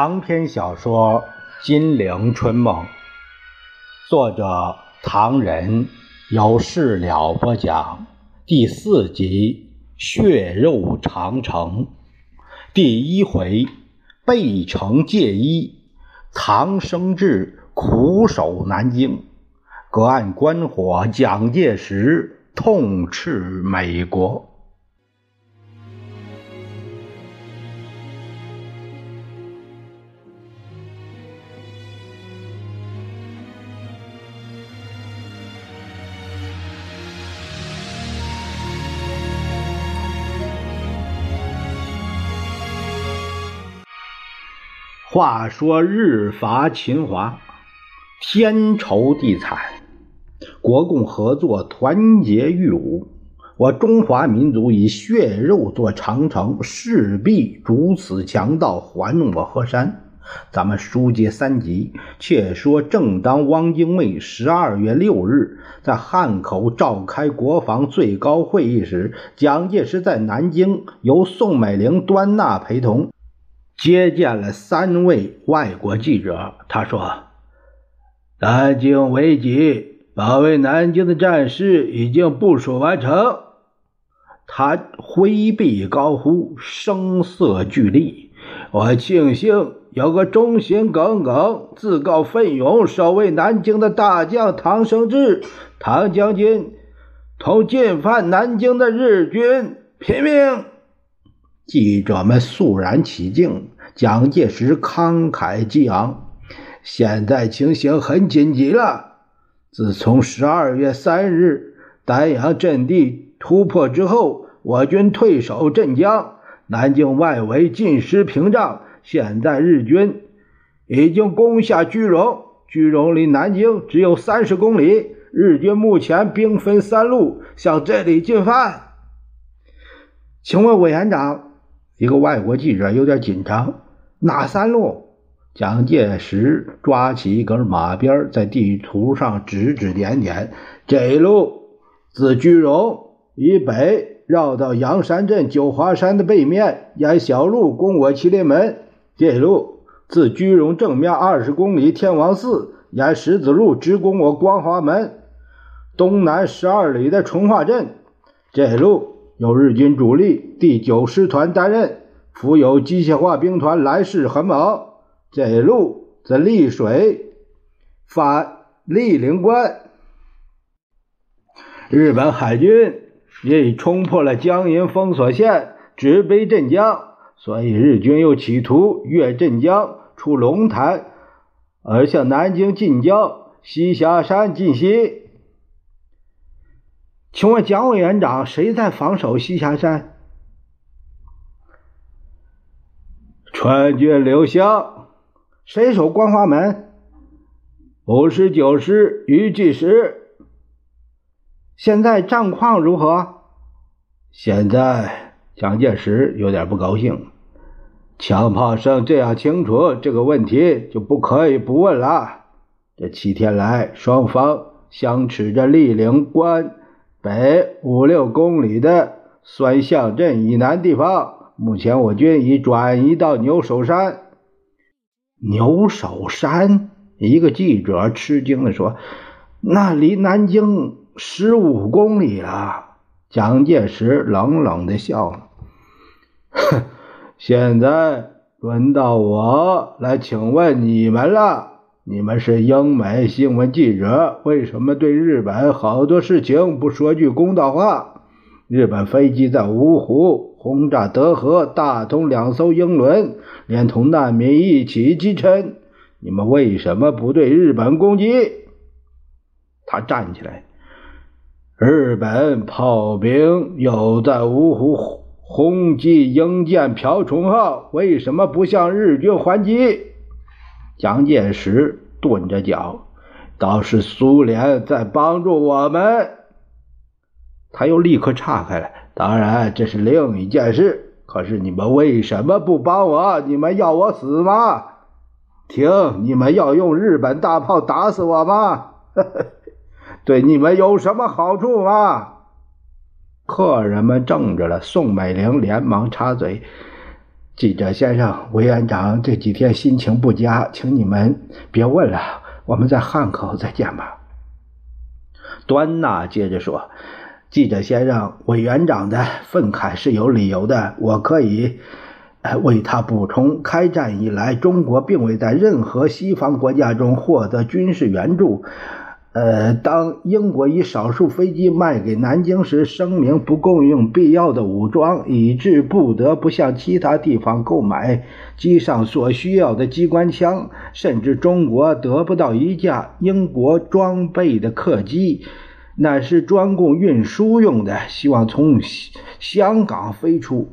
长篇小说《金陵春梦》，作者唐人，由事了播讲。第四集《血肉长城》第一回：背城借衣，唐生智苦守南京，隔岸观火，蒋介石痛斥美国。话说日伐秦华，天愁地惨，国共合作，团结御侮。我中华民族以血肉做长城，势必逐此强盗，还我河山。咱们书接三集，且说正当汪精卫十二月六日在汉口召开国防最高会议时，蒋介石在南京由宋美龄、端纳陪同。接见了三位外国记者，他说：“南京危急，保卫南京的战事已经部署完成。”他挥臂高呼，声色俱厉：“我庆幸有个忠心耿耿、自告奋勇守卫南京的大将唐生智，唐将军同进犯南京的日军拼命。”记者们肃然起敬。蒋介石慷慨激昂：“现在情形很紧急了。自从十二月三日丹阳阵地突破之后，我军退守镇江，南京外围尽失屏障。现在日军已经攻下句容，句容离南京只有三十公里。日军目前兵分三路向这里进犯。请问委员长？”一个外国记者有点紧张。哪三路？蒋介石抓起一根马鞭，在地图上指指点点。这一路自句容以北，绕到阳山镇九华山的背面，沿小路攻我麒麟门。这一路自句容正面二十公里，天王寺沿十字路直攻我光华门东南十二里的淳化镇。这一路。由日军主力第九师团担任，辅有机械化兵团，来势很猛。这一路在丽水发立陵关，日本海军也已冲破了江阴封锁线，直逼镇江，所以日军又企图越镇江出龙潭，而向南京近郊栖霞山进袭。请问蒋委员长，谁在防守西霞山？川军刘湘。谁守关华门？五十九师余继时。现在战况如何？现在蒋介石有点不高兴。枪炮声这样清楚，这个问题就不可以不问了。这七天来，双方相持着立陵关。北五六公里的酸巷镇以南地方，目前我军已转移到牛首山。牛首山，一个记者吃惊地说：“那离南京十五公里了。”蒋介石冷冷地笑了：“哼，现在轮到我来请问你们了。”你们是英美新闻记者，为什么对日本好多事情不说句公道话？日本飞机在芜湖轰炸德和、大同两艘英轮，连同难民一起击沉。你们为什么不对日本攻击？他站起来。日本炮兵又在芜湖轰击英舰“瓢虫号”，为什么不向日军还击？蒋介石顿着脚，倒是苏联在帮助我们。他又立刻岔开了。当然，这是另一件事。可是你们为什么不帮我？你们要我死吗？停，你们要用日本大炮打死我吗？对你们有什么好处吗？客人们怔着了。宋美龄连忙插嘴。记者先生，委员长这几天心情不佳，请你们别问了，我们在汉口再见吧。端纳接着说：“记者先生，委员长的愤慨是有理由的，我可以为他补充。开战以来，中国并未在任何西方国家中获得军事援助。”呃，当英国以少数飞机卖给南京时，声明不供应必要的武装，以致不得不向其他地方购买机上所需要的机关枪，甚至中国得不到一架英国装备的客机，那是专供运输用的，希望从香港飞出。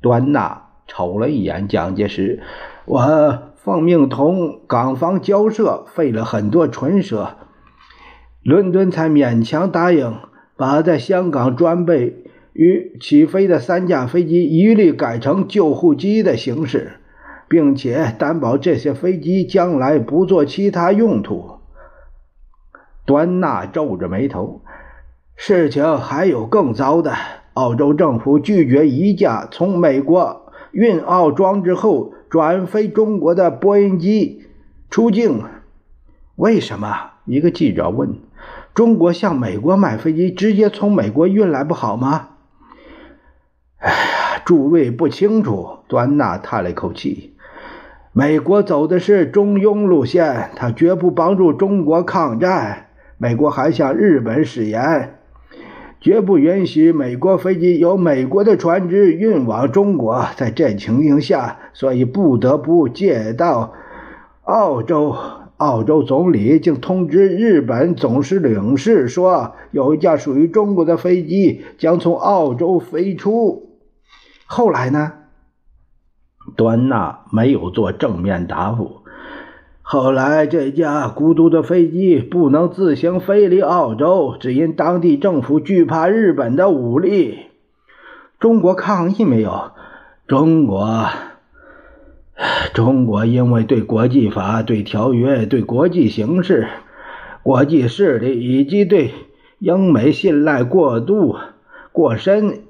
端纳瞅了一眼蒋介石，我奉命同港方交涉，费了很多唇舌。伦敦才勉强答应把在香港装备与起飞的三架飞机一律改成救护机的形式，并且担保这些飞机将来不做其他用途。端纳皱着眉头，事情还有更糟的。澳洲政府拒绝一架从美国运澳装置后转飞中国的波音机出境。为什么？一个记者问。中国向美国买飞机，直接从美国运来不好吗？哎呀，诸位不清楚。端纳叹了一口气。美国走的是中庸路线，他绝不帮助中国抗战。美国还向日本誓言，绝不允许美国飞机由美国的船只运往中国。在这情形下，所以不得不借道澳洲。澳洲总理竟通知日本总司领事说，有一架属于中国的飞机将从澳洲飞出。后来呢？端纳没有做正面答复。后来，这架孤独的飞机不能自行飞离澳洲，只因当地政府惧怕日本的武力。中国抗议没有？中国。中国因为对国际法、对条约、对国际形势、国际势力以及对英美信赖过度过深，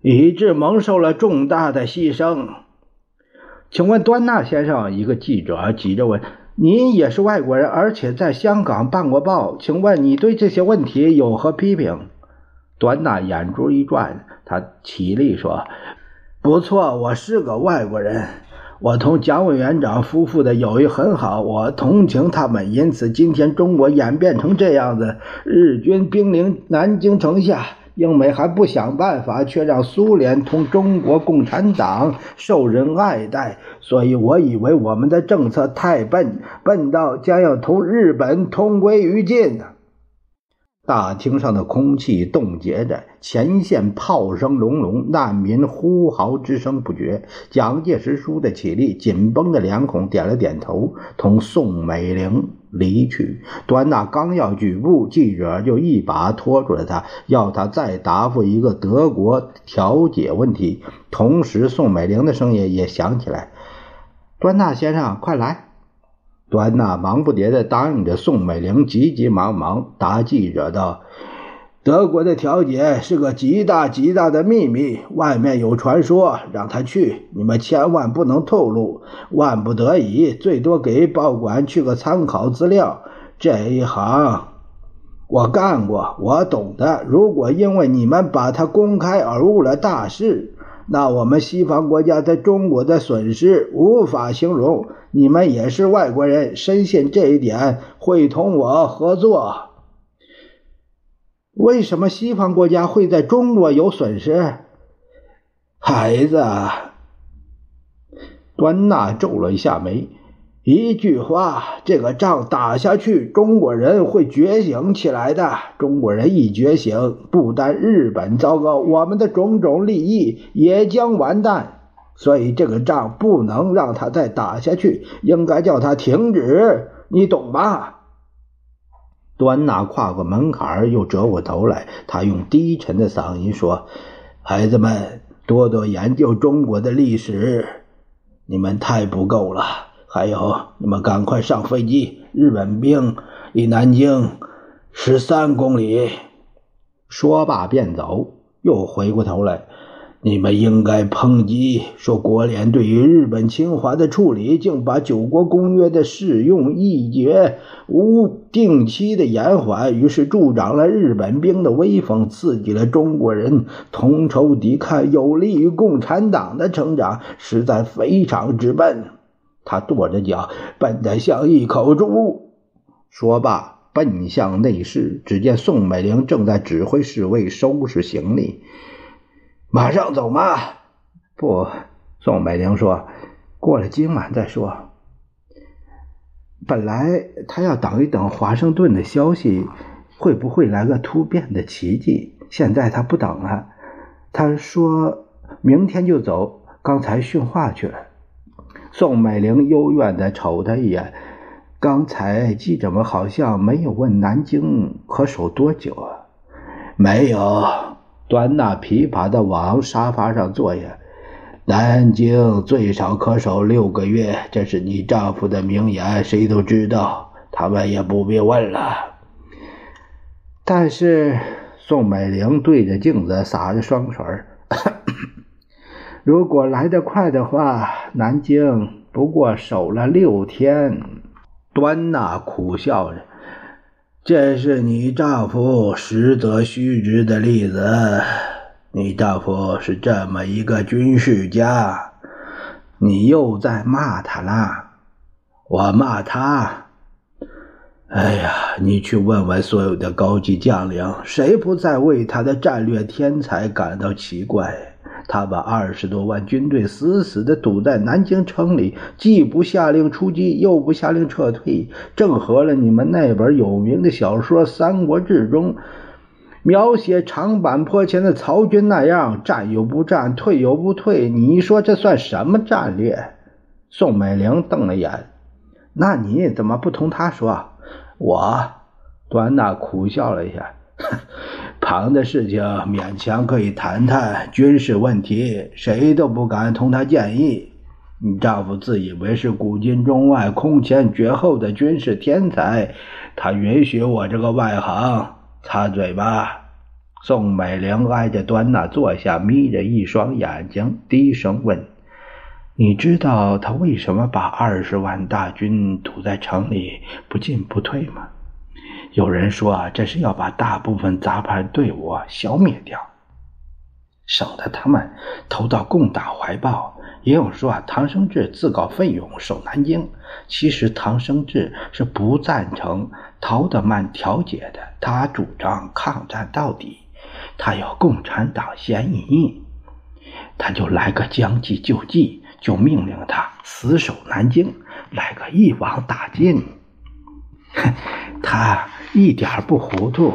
以致蒙受了重大的牺牲。请问端纳先生，一个记者急着问：“您也是外国人，而且在香港办过报，请问你对这些问题有何批评？”端纳眼珠一转，他起立说：“不错，我是个外国人。”我同蒋委员长夫妇的友谊很好，我同情他们。因此，今天中国演变成这样子，日军兵临南京城下，英美还不想办法，却让苏联同中国共产党受人爱戴。所以我以为我们的政策太笨，笨到将要同日本同归于尽。大厅上的空气冻结着，前线炮声隆隆，难民呼嚎之声不绝。蒋介石倏地起立，紧绷的脸孔点了点头，同宋美龄离去。端纳刚要举步，记者就一把拖住了他，要他再答复一个德国调解问题。同时，宋美龄的声音也响起来：“端纳先生，快来。”端纳忙不迭地答应着，宋美龄急急忙忙答记者道：“德国的调解是个极大极大的秘密，外面有传说，让他去，你们千万不能透露。万不得已，最多给报馆去个参考资料。这一行我干过，我懂得。如果因为你们把它公开而误了大事。”那我们西方国家在中国的损失无法形容。你们也是外国人，深信这一点，会同我合作。为什么西方国家会在中国有损失？孩子，端纳皱了一下眉。一句话，这个仗打下去，中国人会觉醒起来的。中国人一觉醒，不但日本糟糕，我们的种种利益也将完蛋。所以这个仗不能让他再打下去，应该叫他停止，你懂吧？端纳跨过门槛，又折过头来，他用低沉的嗓音说：“孩子们，多多研究中国的历史，你们太不够了。”还有，你们赶快上飞机！日本兵离南京十三公里。说罢便走，又回过头来：“你们应该抨击说国联对于日本侵华的处理，竟把九国公约的适用一节无定期的延缓，于是助长了日本兵的威风，刺激了中国人同仇敌忾，有利于共产党的成长，实在非常之笨。他跺着脚，笨得像一口猪。说罢，奔向内室，只见宋美龄正在指挥侍卫收拾行李。马上走吗？不，宋美龄说：“过了今晚再说。”本来他要等一等华盛顿的消息，会不会来个突变的奇迹？现在他不等了，他说明天就走。刚才训话去了。宋美龄幽怨的瞅他一眼。刚才记者们好像没有问南京可守多久啊？没有。端那琵琶的往沙发上坐下。南京最少可守六个月，这是你丈夫的名言，谁都知道，他们也不必问了。但是宋美龄对着镜子撒着双水如果来得快的话，南京不过守了六天。端那苦笑着。这是你丈夫实则虚之的例子。你丈夫是这么一个军事家，你又在骂他了。我骂他？哎呀，你去问问所有的高级将领，谁不在为他的战略天才感到奇怪？他把二十多万军队死死地堵在南京城里，既不下令出击，又不下令撤退，正合了你们那本有名的小说《三国志》中描写长坂坡前的曹军那样，战又不战，退又不退。你说这算什么战略？宋美龄瞪了眼，那你怎么不同他说？我，端纳苦笑了一下。旁的事情勉强可以谈谈，军事问题谁都不敢同他建议。你丈夫自以为是古今中外空前绝后的军事天才，他允许我这个外行插嘴吧？宋美龄挨着端纳坐下，眯着一双眼睛，低声问：“你知道他为什么把二十万大军堵在城里不进不退吗？”有人说啊，这是要把大部分杂牌队伍消灭掉，省得他们投到共党怀抱。也有说啊，唐生智自告奋勇守南京。其实，唐生智是不赞成陶德曼调解的，他主张抗战到底。他有共产党嫌疑，他就来个将计就计，就命令他死守南京，来个一网打尽。他。一点不糊涂。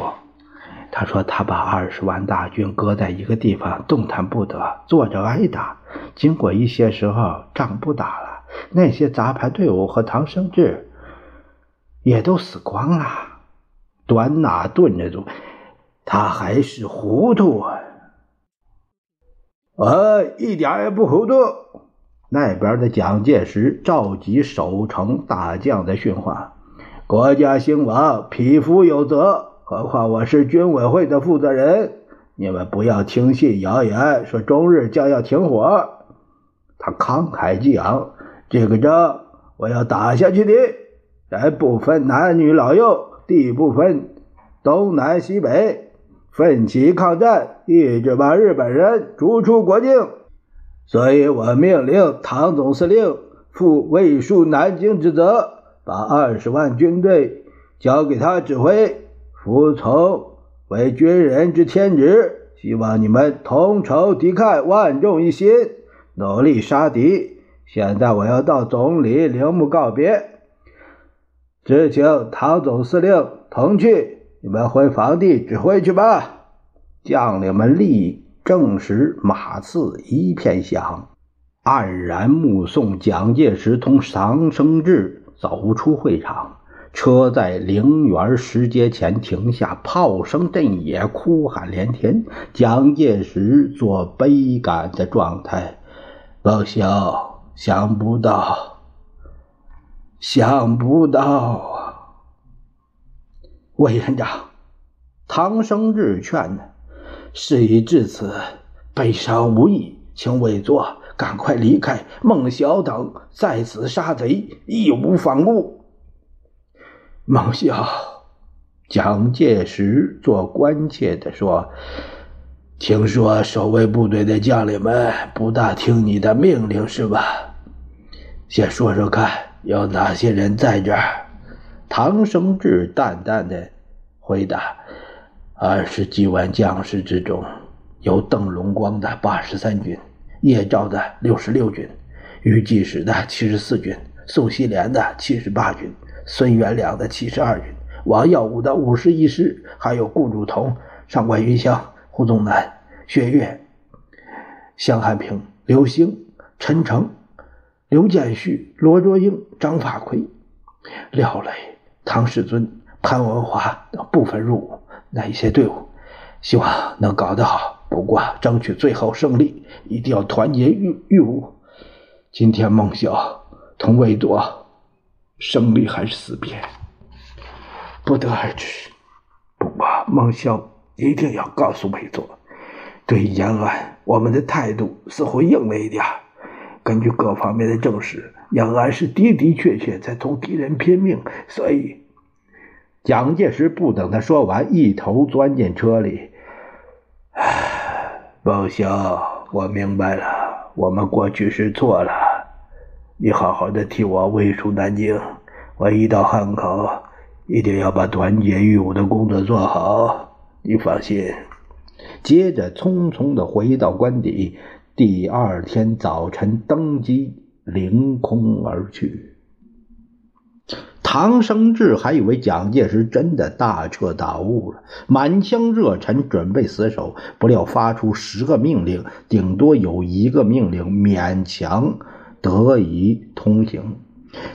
他说：“他把二十万大军搁在一个地方，动弹不得，坐着挨打。经过一些时候，仗不打了，那些杂牌队伍和唐生智也都死光了。”端纳顿着住，他还是糊涂啊！我一点也不糊涂。那边的蒋介石召集守城大将在训话。国家兴亡，匹夫有责。何况我是军委会的负责人，你们不要听信谣言，说中日将要停火。他慷慨激昂，这个仗我要打下去的，咱不分男女老幼，地不分东南西北，奋起抗战，一直把日本人逐出国境。所以我命令唐总司令负卫戍南京之责。把二十万军队交给他指挥，服从为军人之天职。希望你们同仇敌忾，万众一心，努力杀敌。现在我要到总理陵墓告别，只请唐总司令同去。你们回房地指挥去吧。将领们立正时，马刺一片响，黯然目送蒋介石同唐生智。走出会场，车在陵园石阶前停下，炮声震野，哭喊连天。蒋介石做悲感的状态。老肖，想不到，想不到啊！委员长，唐生智劝呢，事已至此，悲伤无益，请委座赶快离开。孟小等在此杀贼，义无反顾。孟小，蒋介石做关切的说：“听说守卫部队的将领们不大听你的命令，是吧？先说说看，有哪些人在这儿？”唐生智淡淡的回答：“二十几万将士之中，有邓龙光的八十三军，叶兆的六十六军，余继时的七十四军，宋希濂的七十八军，孙元良的七十二军，王耀武的五十一师，还有顾祝同、上官云相、胡宗南、薛岳、向汉平、刘兴、陈诚、刘建绪、罗卓英、张发奎、廖磊。”唐世尊、潘文华等部分入伍，那一些队伍，希望能搞得好。不过，争取最后胜利，一定要团结御御伍。今天孟晓同魏多，胜利还是死别，不得而知。不过，孟晓一定要告诉魏多，对延安，我们的态度似乎硬了一点。根据各方面的证实，延安是的的确确在同敌人拼命，所以。蒋介石不等他说完，一头钻进车里。报销，我明白了，我们过去是错了。你好好的替我卫戍南京，我一到汉口，一定要把团结御武的工作做好。你放心。接着匆匆的回到官邸，第二天早晨登机，凌空而去。唐生智还以为蒋介石真的大彻大悟了，满腔热忱准备死守，不料发出十个命令，顶多有一个命令勉强得以通行。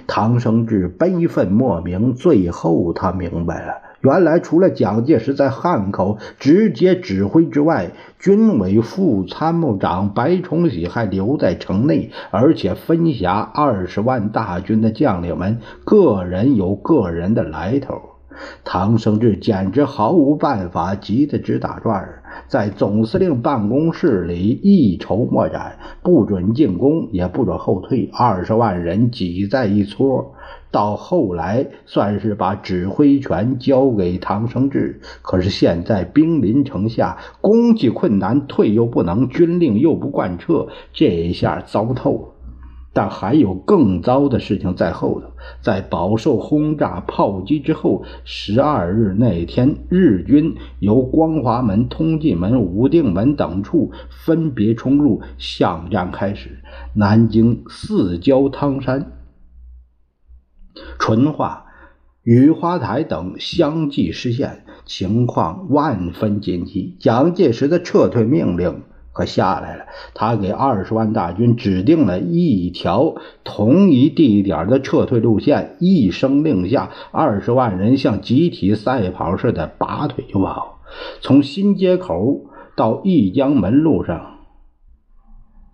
唐生智悲愤莫名，最后他明白了。原来，除了蒋介石在汉口直接指挥之外，军委副参谋长白崇禧还留在城内，而且分辖二十万大军的将领们，个人有个人的来头。唐生智简直毫无办法，急得直打转儿，在总司令办公室里一筹莫展，不准进攻，也不准后退，二十万人挤在一撮。到后来，算是把指挥权交给唐生智。可是现在兵临城下，攻击困难，退又不能，军令又不贯彻，这一下糟透了。但还有更糟的事情在后头。在饱受轰炸炮击之后，十二日那天，日军由光华门、通济门、武定门等处分别冲入，巷战开始。南京四郊汤山。淳化、雨花台等相继失陷，情况万分紧急。蒋介石的撤退命令可下来了，他给二十万大军指定了一条同一地点的撤退路线，一声令下，二十万人像集体赛跑似的拔腿就跑。从新街口到义江门路上，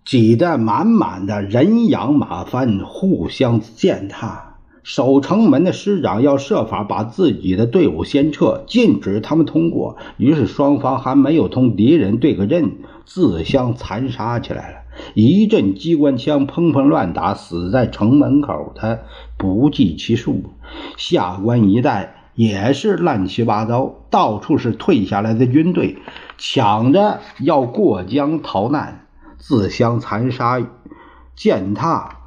挤得满满的人仰马翻，互相践踏。守城门的师长要设法把自己的队伍先撤，禁止他们通过。于是双方还没有同敌人对个阵，自相残杀起来了。一阵机关枪砰砰乱打，死在城门口的不计其数。下关一带也是乱七八糟，到处是退下来的军队，抢着要过江逃难，自相残杀，践踏。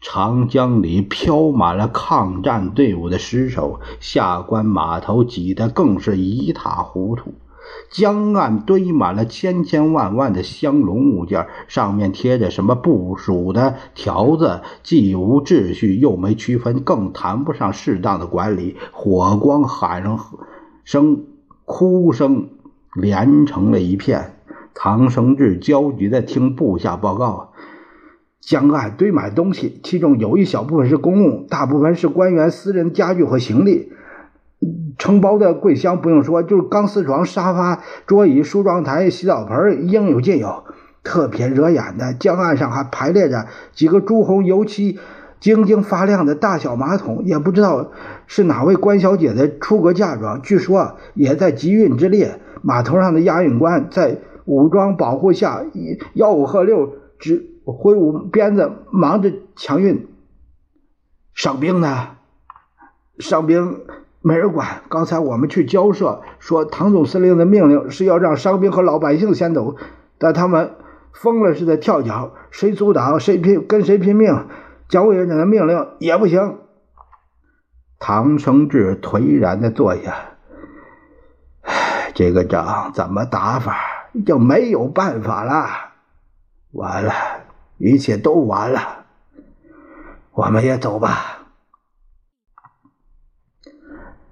长江里飘满了抗战队伍的尸首，下关码头挤得更是一塌糊涂。江岸堆满了千千万万的香笼物件，上面贴着什么部署的条子，既无秩序又没区分，更谈不上适当的管理。火光、喊声、哭声连成了一片。唐生智焦急地听部下报告。江岸堆满东西，其中有一小部分是公物，大部分是官员私人家具和行李。承包的柜箱不用说，就是钢丝床、沙发、桌椅、梳妆台、洗澡盆，应有尽有。特别惹眼的，江岸上还排列着几个朱红油漆、晶晶发亮的大小马桶，也不知道是哪位官小姐的出国嫁妆，据说也在集运之列。码头上的押运官在。武装保护下，吆五喝六，只挥舞鞭子，忙着抢运。伤兵呢？伤兵没人管。刚才我们去交涉，说唐总司令的命令是要让伤兵和老百姓先走，但他们疯了似的跳脚，谁阻挡谁拼，跟谁拼命。蒋委员长的命令也不行。唐生智颓然的坐下。唉，这个仗怎么打法？就没有办法了。完了，一切都完了。我们也走吧。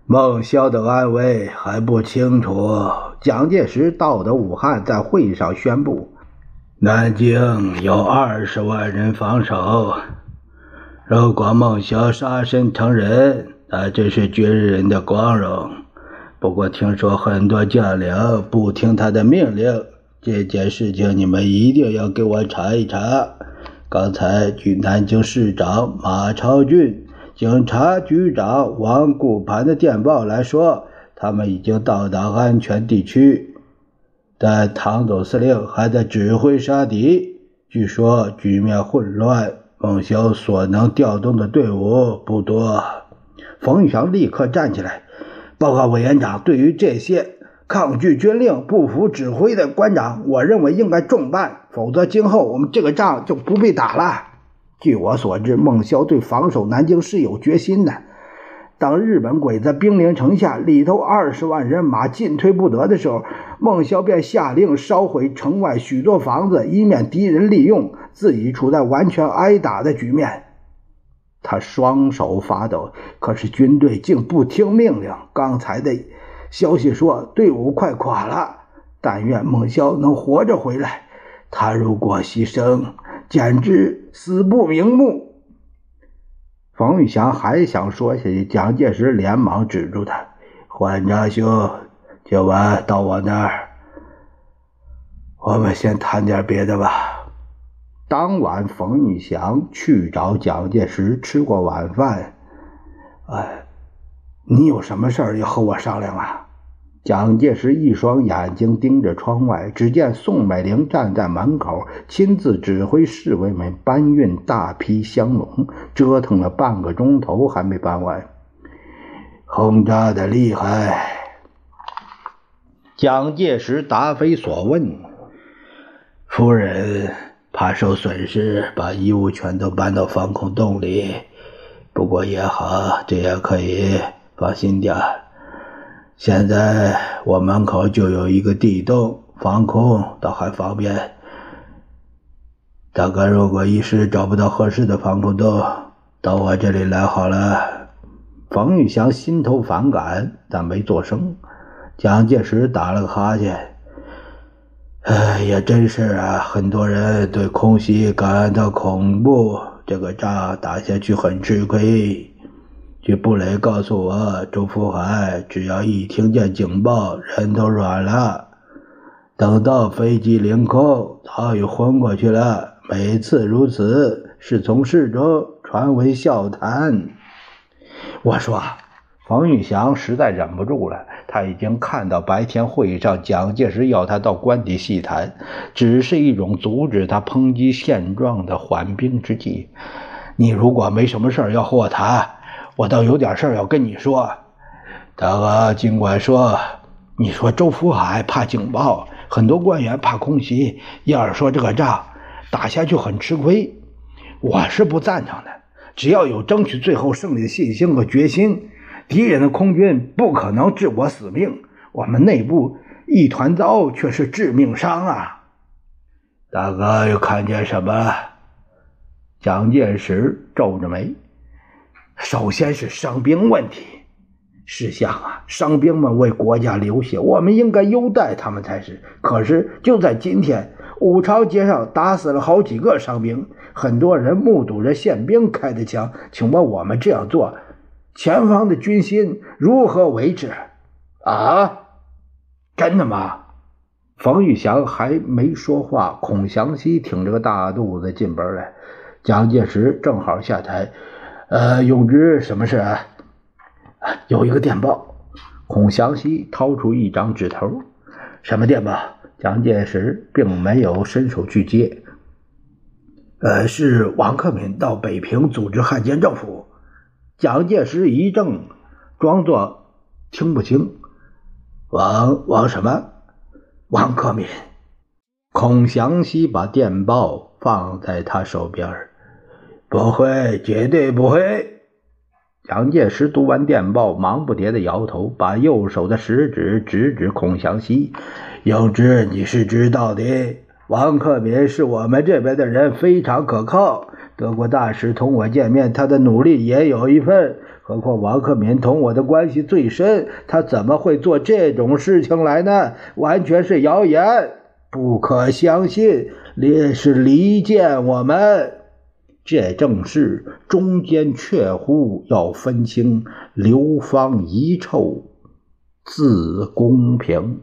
孟萧的安危还不清楚。蒋介石到的武汉，在会议上宣布：南京有二十万人防守。如果孟萧杀身成仁，那这是军人的光荣。不过听说很多将领不听他的命令，这件事情你们一定要给我查一查。刚才据南京市长马超俊、警察局长王顾盘的电报来说，他们已经到达安全地区，但唐总司令还在指挥杀敌。据说局面混乱，孟萧所能调动的队伍不多。冯玉祥立刻站起来，报告委员长：对于这些。抗拒军令、不服指挥的官长，我认为应该重办，否则今后我们这个仗就不必打了。据我所知，孟萧对防守南京是有决心的。当日本鬼子兵临城下，里头二十万人马进退不得的时候，孟萧便下令烧毁城外许多房子，以免敌人利用，自己处在完全挨打的局面。他双手发抖，可是军队竟不听命令。刚才的。消息说队伍快垮了，但愿孟萧能活着回来。他如果牺牲，简直死不瞑目。冯玉祥还想说下去，蒋介石连忙止住他：“焕章兄，今晚到我那儿，我们先谈点别的吧。”当晚，冯玉祥去找蒋介石吃过晚饭。哎，你有什么事儿要和我商量啊？蒋介石一双眼睛盯着窗外，只见宋美龄站在门口，亲自指挥侍卫们搬运大批香笼，折腾了半个钟头还没搬完。轰炸的厉害！蒋介石答非所问：“夫人怕受损失，把衣物全都搬到防空洞里。不过也好，这样可以放心点。”现在我门口就有一个地洞，防空倒还方便。大哥，如果一时找不到合适的防空洞，到我这里来好了。冯玉祥心头反感，但没作声。蒋介石打了个哈欠：“哎，也真是啊，很多人对空袭感到恐怖，这个仗打下去很吃亏。”据布雷告诉我，周福海只要一听见警报，人都软了。等到飞机凌空，早已昏过去了。每次如此，是从市中传为笑谈。我说，冯玉祥实在忍不住了。他已经看到白天会议上蒋介石要他到官邸细谈，只是一种阻止他抨击现状的缓兵之计。你如果没什么事要和我谈。我倒有点事要跟你说，大哥，尽管说。你说周福海怕警报，很多官员怕空袭。要是说这个仗打下去很吃亏，我是不赞成的。只要有争取最后胜利的信心和决心，敌人的空军不可能置我死命。我们内部一团糟，却是致命伤啊！大哥又看见什么了？蒋介石皱着眉。首先是伤兵问题，试想啊，伤兵们为国家流血，我们应该优待他们才是。可是就在今天，武昌街上打死了好几个伤兵，很多人目睹着宪兵开的枪。请问我们这样做，前方的军心如何维持？啊，真的吗？冯玉祥还没说话，孔祥熙挺着个大肚子进门来，蒋介石正好下台。呃，永之，什么事啊？有一个电报。孔祥熙掏出一张纸头。什么电报？蒋介石并没有伸手去接。呃，是王克敏到北平组织汉奸政府。蒋介石一怔，装作听不清。王王什么？王克敏。孔祥熙把电报放在他手边儿不会，绝对不会。蒋介石读完电报，忙不迭的摇头，把右手的食指指指孔祥熙：“永之，你是知道的。”王克敏是我们这边的人，非常可靠。德国大使同我见面，他的努力也有一份。何况王克敏同我的关系最深，他怎么会做这种事情来呢？完全是谣言，不可相信。烈士离间我们，这正是中间确乎要分清流芳遗臭，自公平。